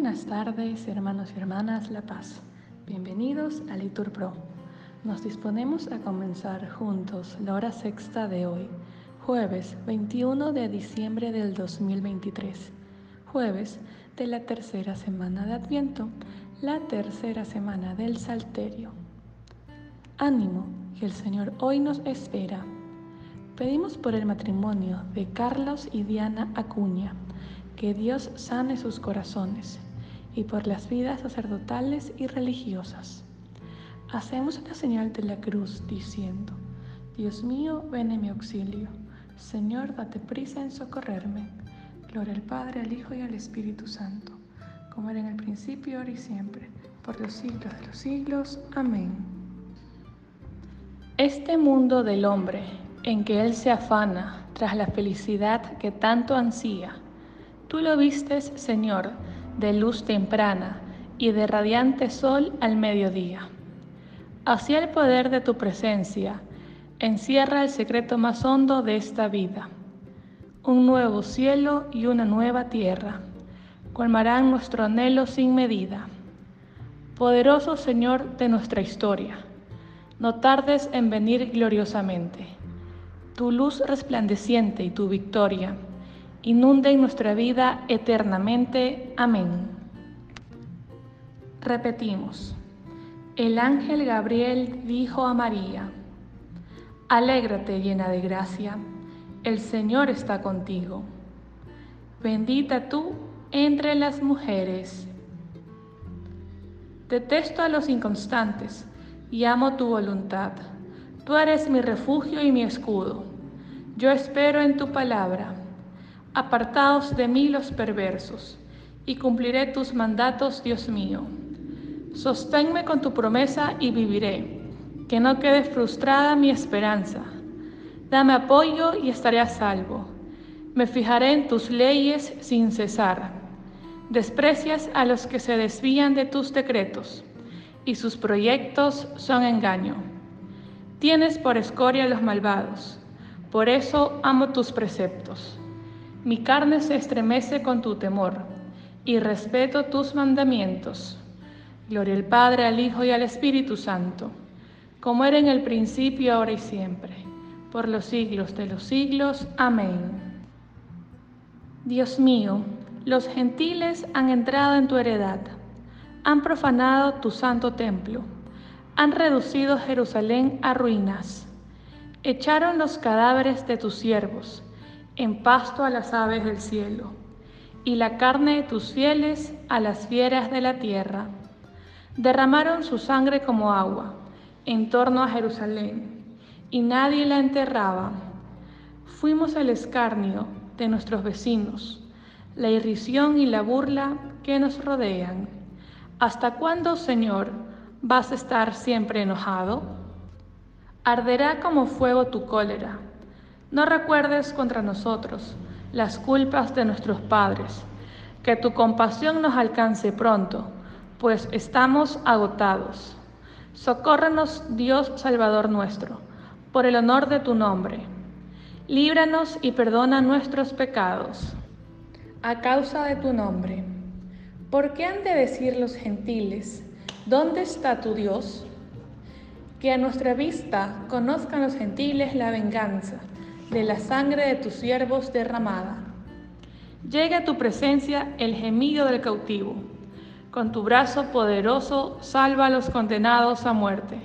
Buenas tardes, hermanos y hermanas La Paz. Bienvenidos a Litur Pro. Nos disponemos a comenzar juntos la hora sexta de hoy, jueves 21 de diciembre del 2023, jueves de la tercera semana de Adviento, la tercera semana del Salterio. Ánimo, que el Señor hoy nos espera. Pedimos por el matrimonio de Carlos y Diana Acuña que Dios sane sus corazones y por las vidas sacerdotales y religiosas. Hacemos la señal de la cruz diciendo, Dios mío, ven en mi auxilio. Señor, date prisa en socorrerme. Gloria al Padre, al Hijo y al Espíritu Santo, como era en el principio, ahora y siempre, por los siglos de los siglos. Amén. Este mundo del hombre, en que él se afana tras la felicidad que tanto ansía, Tú lo vistes, Señor, de luz temprana y de radiante sol al mediodía. Hacia el poder de tu presencia encierra el secreto más hondo de esta vida. Un nuevo cielo y una nueva tierra colmarán nuestro anhelo sin medida. Poderoso Señor de nuestra historia, no tardes en venir gloriosamente. Tu luz resplandeciente y tu victoria en nuestra vida eternamente. Amén. Repetimos. El ángel Gabriel dijo a María, Alégrate llena de gracia, el Señor está contigo. Bendita tú entre las mujeres. Detesto a los inconstantes y amo tu voluntad. Tú eres mi refugio y mi escudo. Yo espero en tu palabra. Apartaos de mí los perversos, y cumpliré tus mandatos, Dios mío. Sosténme con tu promesa y viviré, que no quede frustrada mi esperanza. Dame apoyo y estaré a salvo. Me fijaré en tus leyes sin cesar. Desprecias a los que se desvían de tus decretos, y sus proyectos son engaño. Tienes por escoria a los malvados, por eso amo tus preceptos. Mi carne se estremece con tu temor y respeto tus mandamientos. Gloria al Padre, al Hijo y al Espíritu Santo, como era en el principio, ahora y siempre, por los siglos de los siglos. Amén. Dios mío, los gentiles han entrado en tu heredad, han profanado tu santo templo, han reducido Jerusalén a ruinas, echaron los cadáveres de tus siervos, en pasto a las aves del cielo, y la carne de tus fieles a las fieras de la tierra. Derramaron su sangre como agua en torno a Jerusalén, y nadie la enterraba. Fuimos el escarnio de nuestros vecinos, la irrisión y la burla que nos rodean. ¿Hasta cuándo, Señor, vas a estar siempre enojado? Arderá como fuego tu cólera no recuerdes contra nosotros las culpas de nuestros padres, que tu compasión nos alcance pronto, pues estamos agotados. Socórrenos, Dios Salvador nuestro, por el honor de tu nombre. Líbranos y perdona nuestros pecados, a causa de tu nombre. ¿Por qué han de decir los gentiles, ¿dónde está tu Dios? Que a nuestra vista conozcan los gentiles la venganza de la sangre de tus siervos derramada. Llegue a tu presencia el gemido del cautivo. Con tu brazo poderoso salva a los condenados a muerte.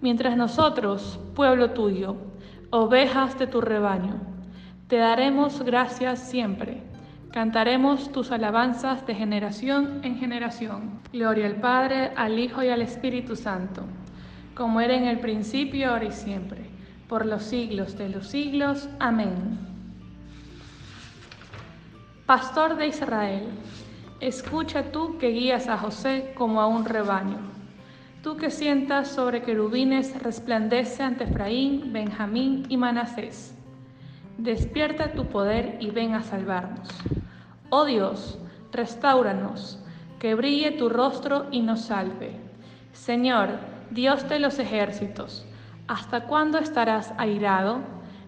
Mientras nosotros, pueblo tuyo, ovejas de tu rebaño, te daremos gracias siempre. Cantaremos tus alabanzas de generación en generación. Gloria al Padre, al Hijo y al Espíritu Santo, como era en el principio, ahora y siempre por los siglos de los siglos. Amén. Pastor de Israel, escucha tú que guías a José como a un rebaño. Tú que sientas sobre querubines resplandece ante Efraín, Benjamín y Manasés. Despierta tu poder y ven a salvarnos. Oh Dios, restauranos, que brille tu rostro y nos salve. Señor, Dios de los ejércitos, ¿Hasta cuándo estarás airado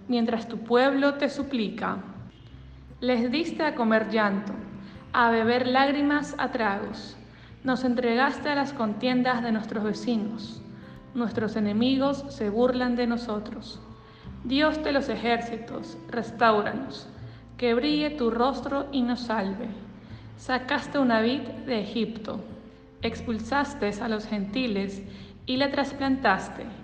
mientras tu pueblo te suplica? Les diste a comer llanto, a beber lágrimas a tragos. Nos entregaste a las contiendas de nuestros vecinos. Nuestros enemigos se burlan de nosotros. Dios de los ejércitos, restauranos, que brille tu rostro y nos salve. Sacaste una vid de Egipto, expulsaste a los gentiles y la trasplantaste.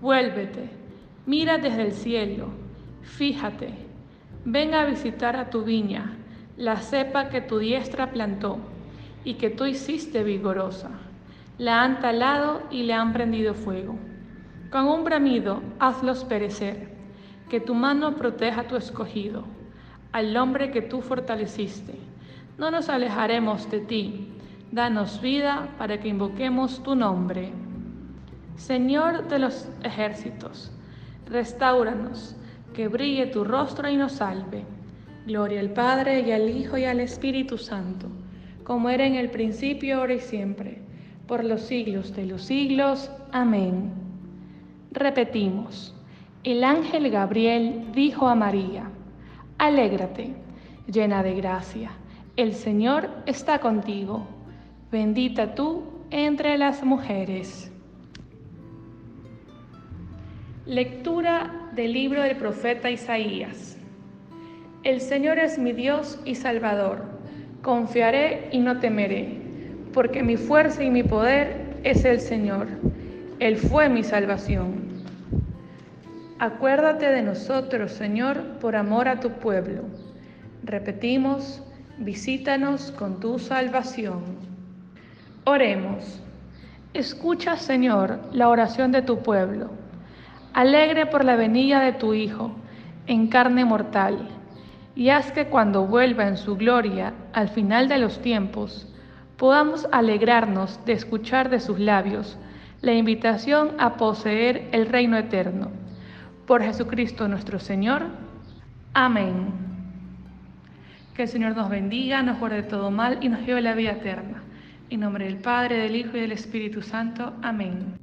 vuélvete, mira desde el cielo, fíjate, venga a visitar a tu viña, la cepa que tu diestra plantó y que tú hiciste vigorosa. La han talado y le han prendido fuego. Con un bramido hazlos perecer, que tu mano proteja a tu escogido, al hombre que tú fortaleciste. No nos alejaremos de ti, danos vida para que invoquemos tu nombre. Señor de los ejércitos, restauranos, que brille tu rostro y nos salve. Gloria al Padre y al Hijo y al Espíritu Santo, como era en el principio, ahora y siempre, por los siglos de los siglos. Amén. Repetimos, el ángel Gabriel dijo a María, Alégrate, llena de gracia, el Señor está contigo, bendita tú entre las mujeres. Lectura del libro del profeta Isaías. El Señor es mi Dios y Salvador. Confiaré y no temeré, porque mi fuerza y mi poder es el Señor. Él fue mi salvación. Acuérdate de nosotros, Señor, por amor a tu pueblo. Repetimos, visítanos con tu salvación. Oremos. Escucha, Señor, la oración de tu pueblo alegre por la venida de tu Hijo en carne mortal, y haz que cuando vuelva en su gloria al final de los tiempos, podamos alegrarnos de escuchar de sus labios la invitación a poseer el reino eterno. Por Jesucristo nuestro Señor. Amén. Que el Señor nos bendiga, nos guarde de todo mal y nos lleve a la vida eterna. En nombre del Padre, del Hijo y del Espíritu Santo. Amén.